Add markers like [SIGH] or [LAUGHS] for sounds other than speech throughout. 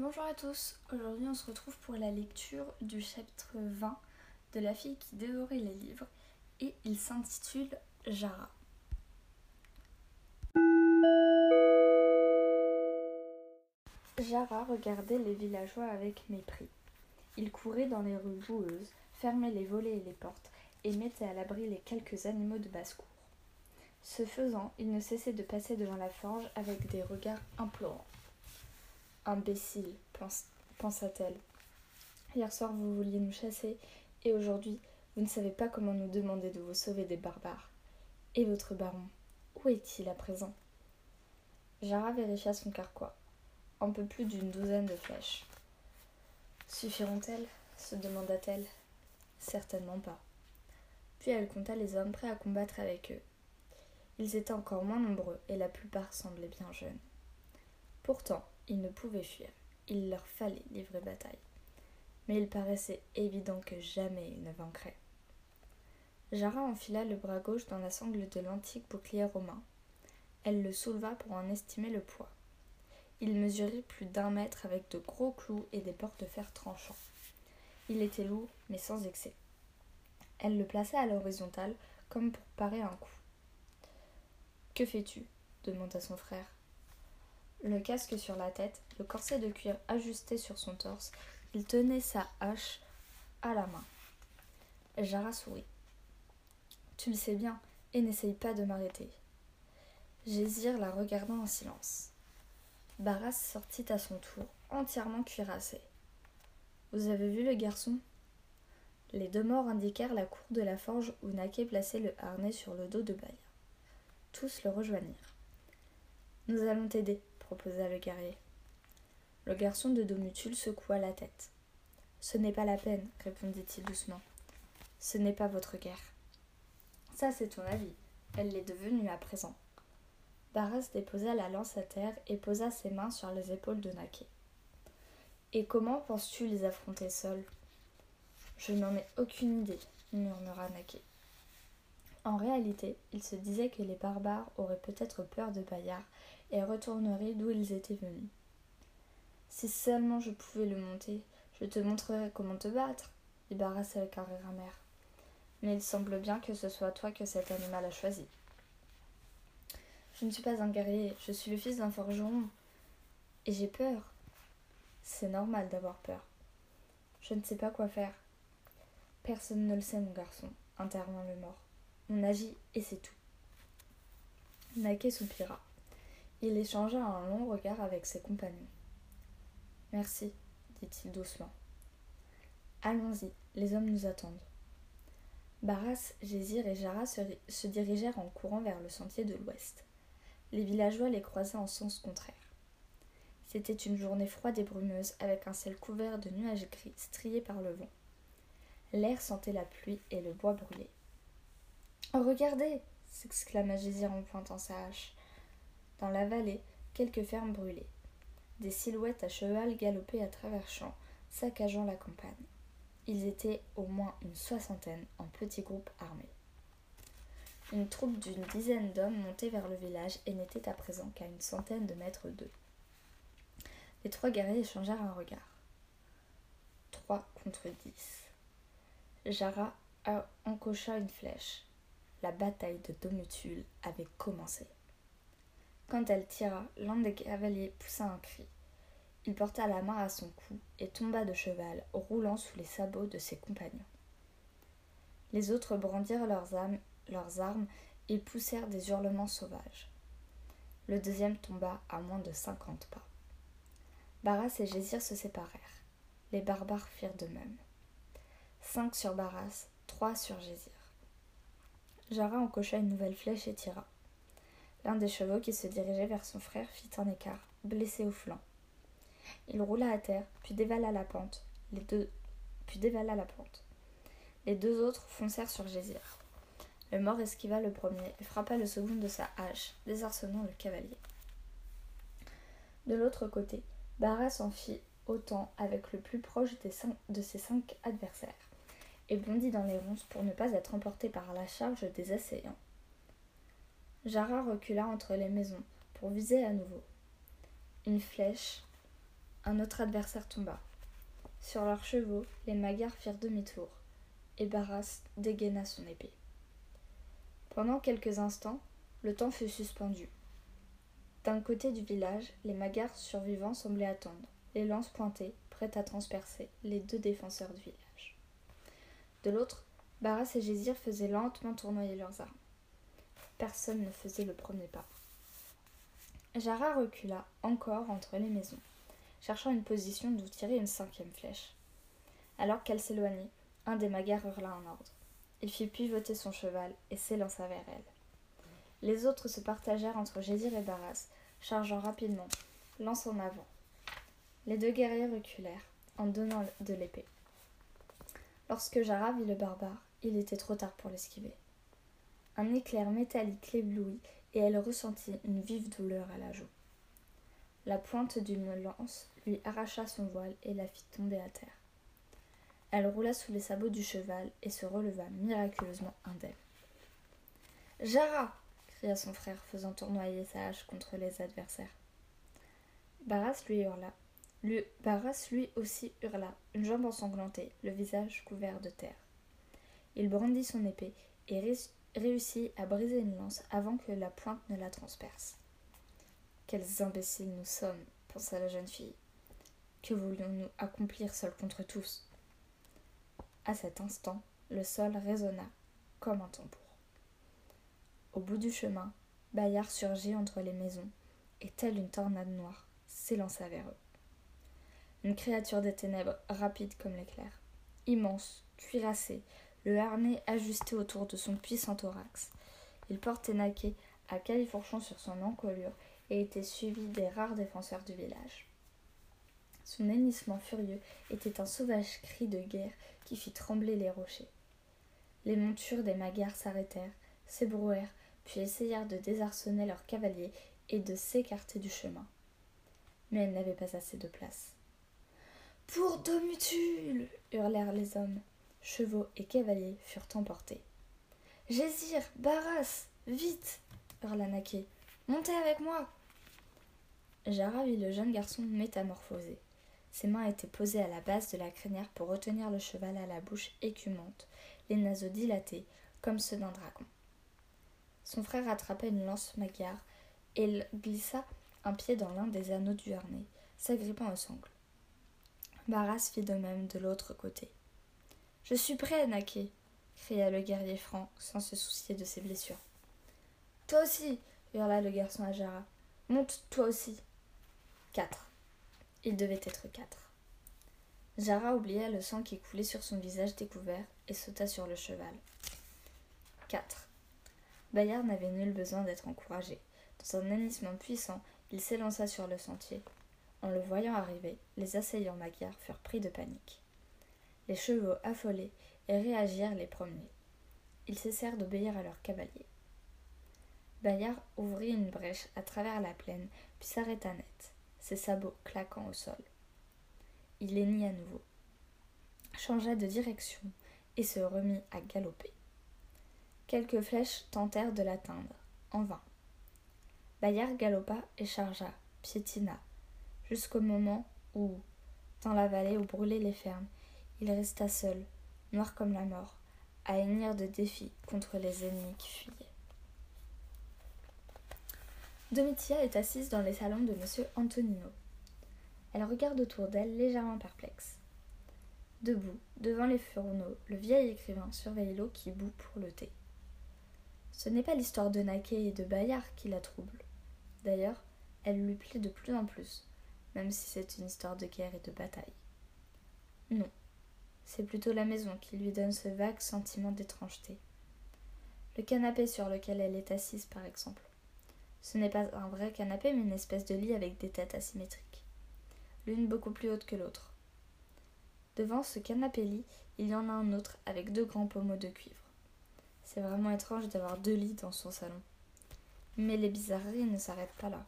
Bonjour à tous, aujourd'hui on se retrouve pour la lecture du chapitre 20 de La fille qui dévorait les livres et il s'intitule Jara. Jara regardait les villageois avec mépris. Il courait dans les rues boueuses, fermait les volets et les portes et mettait à l'abri les quelques animaux de basse-cour. Ce faisant, il ne cessait de passer devant la forge avec des regards implorants. Imbécile, pensa-t-elle. Hier soir vous vouliez nous chasser, et aujourd'hui vous ne savez pas comment nous demander de vous sauver des barbares. Et votre baron, où est-il à présent? Jara vérifia son carquois. Un peu plus d'une douzaine de flèches. Suffiront-elles? se demanda-t-elle. Certainement pas. Puis elle compta les hommes prêts à combattre avec eux. Ils étaient encore moins nombreux et la plupart semblaient bien jeunes. Pourtant, ils ne pouvaient fuir. Il leur fallait livrer bataille. Mais il paraissait évident que jamais ils ne vaincraient. Jara enfila le bras gauche dans la sangle de l'antique bouclier romain. Elle le souleva pour en estimer le poids. Il mesurait plus d'un mètre avec de gros clous et des porte-fer tranchants. Il était lourd, mais sans excès. Elle le plaça à l'horizontale, comme pour parer un coup. Que fais-tu? demanda son frère. Le casque sur la tête, le corset de cuir ajusté sur son torse, il tenait sa hache à la main. Jara sourit. Tu le sais bien, et n'essaye pas de m'arrêter. Gésir la regardant en silence. Barras sortit à son tour, entièrement cuirassé. Vous avez vu le garçon? Les deux morts indiquèrent la cour de la forge où Naquet plaçait le harnais sur le dos de Baya. Tous le rejoignirent. Nous allons t'aider, proposa le guerrier. Le garçon de Domutul secoua la tête. Ce n'est pas la peine, répondit-il doucement. Ce n'est pas votre guerre. Ça, c'est ton avis. Elle l'est devenue à présent. Barras déposa la lance à terre et posa ses mains sur les épaules de Naquet. Et comment penses-tu les affronter seul Je n'en ai aucune idée, murmura Naquet. En réalité, il se disait que les barbares auraient peut-être peur de Bayard et retourneraient d'où ils étaient venus. Si seulement je pouvais le monter, je te montrerais comment te battre, dit Barras avec un amer. Mais il semble bien que ce soit toi que cet animal a choisi. Je ne suis pas un guerrier, je suis le fils d'un forgeron. Et j'ai peur. C'est normal d'avoir peur. Je ne sais pas quoi faire. Personne ne le sait, mon garçon, intervint le mort. On agit et c'est tout. Naquet soupira. Il échangea un long regard avec ses compagnons. Merci, dit-il doucement. Allons-y, les hommes nous attendent. Barras, Gésir et Jara se, dirigèrent en courant vers le sentier de l'ouest. Les villageois les croisaient en sens contraire. C'était une journée froide et brumeuse, avec un ciel couvert de nuages gris striés par le vent. L'air sentait la pluie et le bois brûlé. Oh, regardez s'exclama Gésir en pointant sa hache. Dans la vallée, quelques fermes brûlaient. Des silhouettes à cheval galopaient à travers champs, saccageant la campagne. Ils étaient au moins une soixantaine en petits groupes armés. Une troupe d'une dizaine d'hommes montait vers le village et n'était à présent qu'à une centaine de mètres d'eux. Les trois guerriers échangèrent un regard. Trois contre dix. Jara encocha une flèche la bataille de Domutul avait commencé. Quand elle tira, l'un des cavaliers poussa un cri. Il porta la main à son cou et tomba de cheval, roulant sous les sabots de ses compagnons. Les autres brandirent leurs, armes et poussèrent des hurlements sauvages. Le deuxième tomba à moins de cinquante pas. Barras et Gésir se séparèrent. Les barbares firent de même. Cinq sur Barras, trois sur Gésir. Jara encocha une nouvelle flèche et tira. L'un des chevaux qui se dirigeait vers son frère fit un écart, blessé au flanc. Il roula à terre, puis dévala la pente. Les deux, puis dévala la pente. Les deux autres foncèrent sur Gésir. Le mort esquiva le premier et frappa le second de sa hache, désarçonnant le cavalier. De l'autre côté, Barras en fit autant avec le plus proche de ses cinq adversaires et bondit dans les ronces pour ne pas être emporté par la charge des assaillants. Jara recula entre les maisons pour viser à nouveau. Une flèche, un autre adversaire tomba. Sur leurs chevaux, les Magyars firent demi-tour, et Barras dégaina son épée. Pendant quelques instants, le temps fut suspendu. D'un côté du village, les Magyars survivants semblaient attendre, les lances pointées, prêtes à transpercer les deux défenseurs du village. De l'autre, Barras et Gésir faisaient lentement tournoyer leurs armes. Personne ne faisait le premier pas. Jara recula encore entre les maisons, cherchant une position d'où tirer une cinquième flèche. Alors qu'elle s'éloignait, un des Magyars hurla un ordre. Il fit pivoter son cheval et s'élança vers elle. Les autres se partagèrent entre Gésir et Barras, chargeant rapidement, lance en avant. Les deux guerriers reculèrent, en donnant de l'épée. Lorsque Jara vit le barbare, il était trop tard pour l'esquiver. Un éclair métallique l'éblouit et elle ressentit une vive douleur à la joue. La pointe d'une lance lui arracha son voile et la fit tomber à terre. Elle roula sous les sabots du cheval et se releva miraculeusement indemne. Jara cria son frère, faisant tournoyer sa hache contre les adversaires. Barras lui hurla. Barras lui aussi hurla, une jambe ensanglantée, le visage couvert de terre. Il brandit son épée et réussit à briser une lance avant que la pointe ne la transperce. Quels imbéciles nous sommes, pensa la jeune fille. Que voulions-nous accomplir seuls contre tous? À cet instant, le sol résonna comme un tambour. Au bout du chemin, Bayard surgit entre les maisons et, telle une tornade noire, s'élança vers eux. Une créature des ténèbres, rapide comme l'éclair, immense, cuirassée, le harnais ajusté autour de son puissant thorax. Il portait naquet à califourchon sur son encolure et était suivi des rares défenseurs du village. Son hennissement furieux était un sauvage cri de guerre qui fit trembler les rochers. Les montures des Magyars s'arrêtèrent, s'ébrouèrent, puis essayèrent de désarçonner leurs cavaliers et de s'écarter du chemin. Mais elles n'avaient pas assez de place. Pour Domutul hurlèrent les hommes. Chevaux et cavaliers furent emportés. Gésir, Barras, vite hurla Naquet. Montez avec moi Jara vit le jeune garçon métamorphosé. Ses mains étaient posées à la base de la crinière pour retenir le cheval à la bouche écumante, les naseaux dilatés, comme ceux d'un dragon. Son frère attrapa une lance magyar et glissa un pied dans l'un des anneaux du harnais, s'agrippant au sangle. Barras fit de même de l'autre côté. Je suis prêt, Naquet cria le guerrier franc, sans se soucier de ses blessures. Toi aussi hurla le garçon à Jara. Monte, toi aussi. Quatre. Il devait être quatre. Jara oublia le sang qui coulait sur son visage découvert et sauta sur le cheval. Quatre. Bayard n'avait nul besoin d'être encouragé. Dans un hennissement puissant, il s'élança sur le sentier. En le voyant arriver, les assaillants magyars furent pris de panique. Les chevaux affolés et réagirent les premiers. Ils cessèrent d'obéir à leurs cavaliers. Bayard ouvrit une brèche à travers la plaine, puis s'arrêta net, ses sabots claquant au sol. Il hennit à nouveau, changea de direction et se remit à galoper. Quelques flèches tentèrent de l'atteindre, en vain. Bayard galopa et chargea, piétina, jusqu'au moment où, dans la vallée où brûlaient les fermes, il resta seul, noir comme la mort, à hennir de défis contre les ennemis qui fuyaient. Domitia est assise dans les salons de M. Antonino. Elle regarde autour d'elle légèrement perplexe. Debout, devant les fourneaux, le vieil écrivain surveille l'eau qui bout pour le thé. Ce n'est pas l'histoire de Naquet et de Bayard qui la trouble. D'ailleurs, elle lui plaît de plus en plus, même si c'est une histoire de guerre et de bataille. Non, c'est plutôt la maison qui lui donne ce vague sentiment d'étrangeté. Le canapé sur lequel elle est assise, par exemple. Ce n'est pas un vrai canapé, mais une espèce de lit avec des têtes asymétriques, l'une beaucoup plus haute que l'autre. Devant ce canapé-lit, il y en a un autre avec deux grands pommeaux de cuivre. C'est vraiment étrange d'avoir deux lits dans son salon. Mais les bizarreries ne s'arrêtent pas là.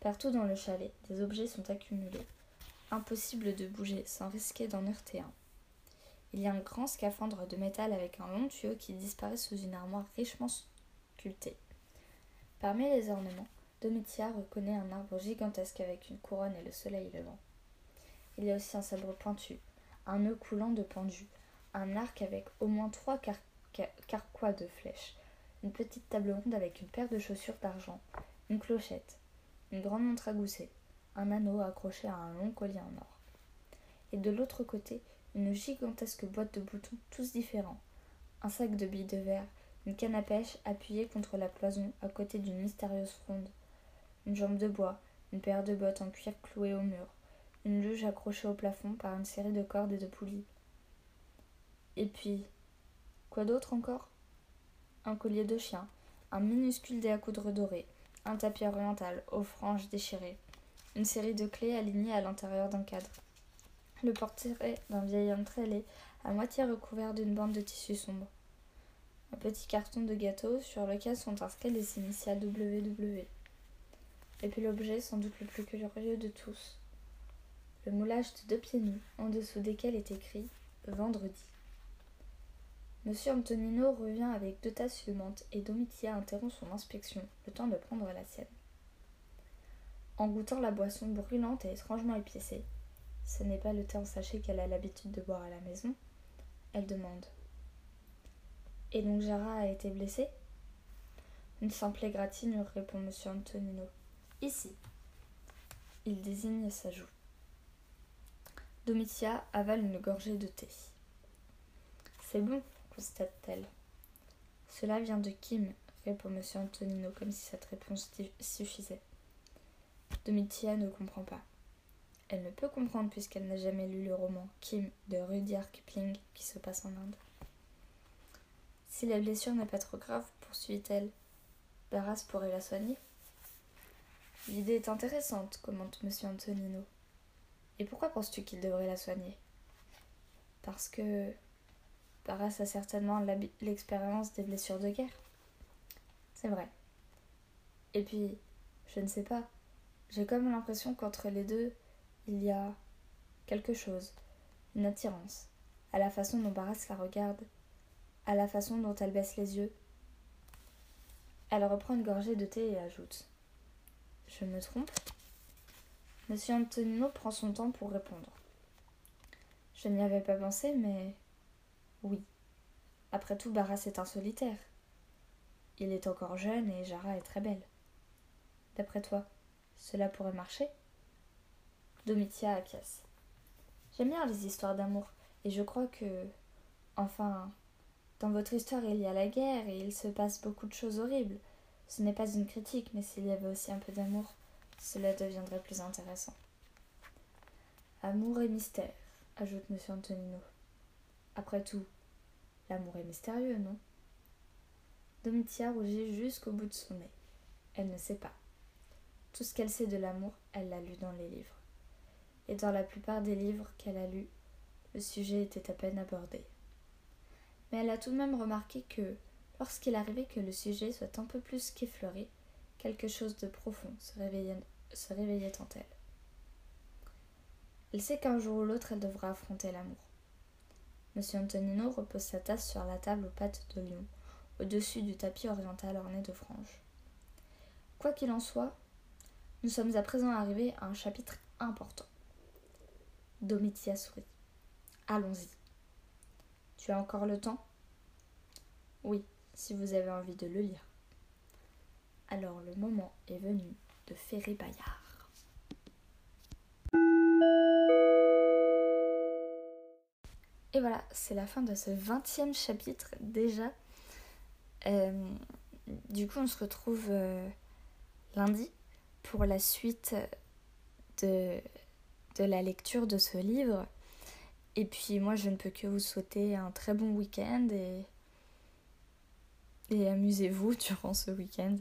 Partout dans le chalet, des objets sont accumulés. Impossible de bouger sans risquer d'en heurter un. Il y a un grand scaphandre de métal avec un long tuyau qui disparaît sous une armoire richement sculptée. Parmi les ornements, Domitia reconnaît un arbre gigantesque avec une couronne et le soleil levant. Il y a aussi un sabre pointu, un nœud coulant de pendu, un arc avec au moins trois carquois de flèches, une petite table ronde avec une paire de chaussures d'argent, une clochette, une grande montre à gousset, un anneau accroché à un long collier en or. Et de l'autre côté, une gigantesque boîte de boutons tous différents, un sac de billes de verre, une canne à pêche appuyée contre la cloison à côté d'une mystérieuse fronde, une jambe de bois, une paire de bottes en cuir clouées au mur, une luge accrochée au plafond par une série de cordes et de poulies. Et puis, quoi d'autre encore? Un collier de chien, un minuscule dé à coudre doré, un tapis oriental aux franges déchirées, une série de clés alignées à l'intérieur d'un cadre, le portrait d'un vieil homme très à moitié recouvert d'une bande de tissu sombre, un petit carton de gâteau sur lequel sont inscrits les initiales WW. Et puis l'objet sans doute le plus curieux de tous, le moulage de deux pieds nus, en dessous desquels est écrit Vendredi. Monsieur Antonino revient avec deux tasses fumantes et Domitia interrompt son inspection, le temps de prendre la sienne. En goûtant la boisson brûlante et étrangement épiacée, ce n'est pas le thé en sachet qu'elle a l'habitude de boire à la maison, elle demande Et donc Jara a été blessée? Une simple égratignure, répond monsieur Antonino. Ici. Il désigne sa joue. Domitia avale une gorgée de thé. C'est bon, constate-t-elle. Cela vient de Kim, répond M. Antonino, comme si cette réponse suffisait. Domitia ne comprend pas. Elle ne peut comprendre puisqu'elle n'a jamais lu le roman Kim de Rudyard Kipling qui se passe en Inde. Si la blessure n'est pas trop grave, poursuit-elle, Barras pourrait la soigner. L'idée est intéressante, commente M. Antonino. Et pourquoi penses-tu qu'il devrait la soigner? Parce que Barras a certainement l'expérience des blessures de guerre. C'est vrai. Et puis, je ne sais pas, j'ai comme l'impression qu'entre les deux, il y a quelque chose, une attirance, à la façon dont Barras la regarde, à la façon dont elle baisse les yeux. Elle reprend une gorgée de thé et ajoute Je me trompe? Monsieur Antonino prend son temps pour répondre. Je n'y avais pas pensé, mais. Oui. Après tout, Barras est un solitaire. Il est encore jeune et Jara est très belle. D'après toi, cela pourrait marcher? Domitia acquiesce. J'aime bien les histoires d'amour, et je crois que. Enfin. Dans votre histoire, il y a la guerre et il se passe beaucoup de choses horribles. Ce n'est pas une critique, mais s'il y avait aussi un peu d'amour, cela deviendrait plus intéressant. Amour et mystère, ajoute M. Antonino. Après tout, l'amour est mystérieux, non? Domitia rougit jusqu'au bout de son nez. Elle ne sait pas. Tout ce qu'elle sait de l'amour, elle l'a lu dans les livres. Et dans la plupart des livres qu'elle a lus, le sujet était à peine abordé. Mais elle a tout de même remarqué que, lorsqu'il arrivait que le sujet soit un peu plus qu'effleuré, quelque chose de profond se réveillait se réveillait en elle. Elle sait qu'un jour ou l'autre elle devra affronter l'amour. Monsieur Antonino repose sa tasse sur la table aux pattes de lion, au-dessus du tapis oriental orné de franges. Quoi qu'il en soit, nous sommes à présent arrivés à un chapitre important. Domitia sourit. Allons-y. Tu as encore le temps? Oui, si vous avez envie de le lire. Alors le moment est venu de Ferré Bayard. Et voilà, c'est la fin de ce 20e chapitre déjà. Euh, du coup, on se retrouve euh, lundi pour la suite de, de la lecture de ce livre. Et puis moi, je ne peux que vous souhaiter un très bon week-end et, amusez-vous [LAUGHS] durant ce week-end.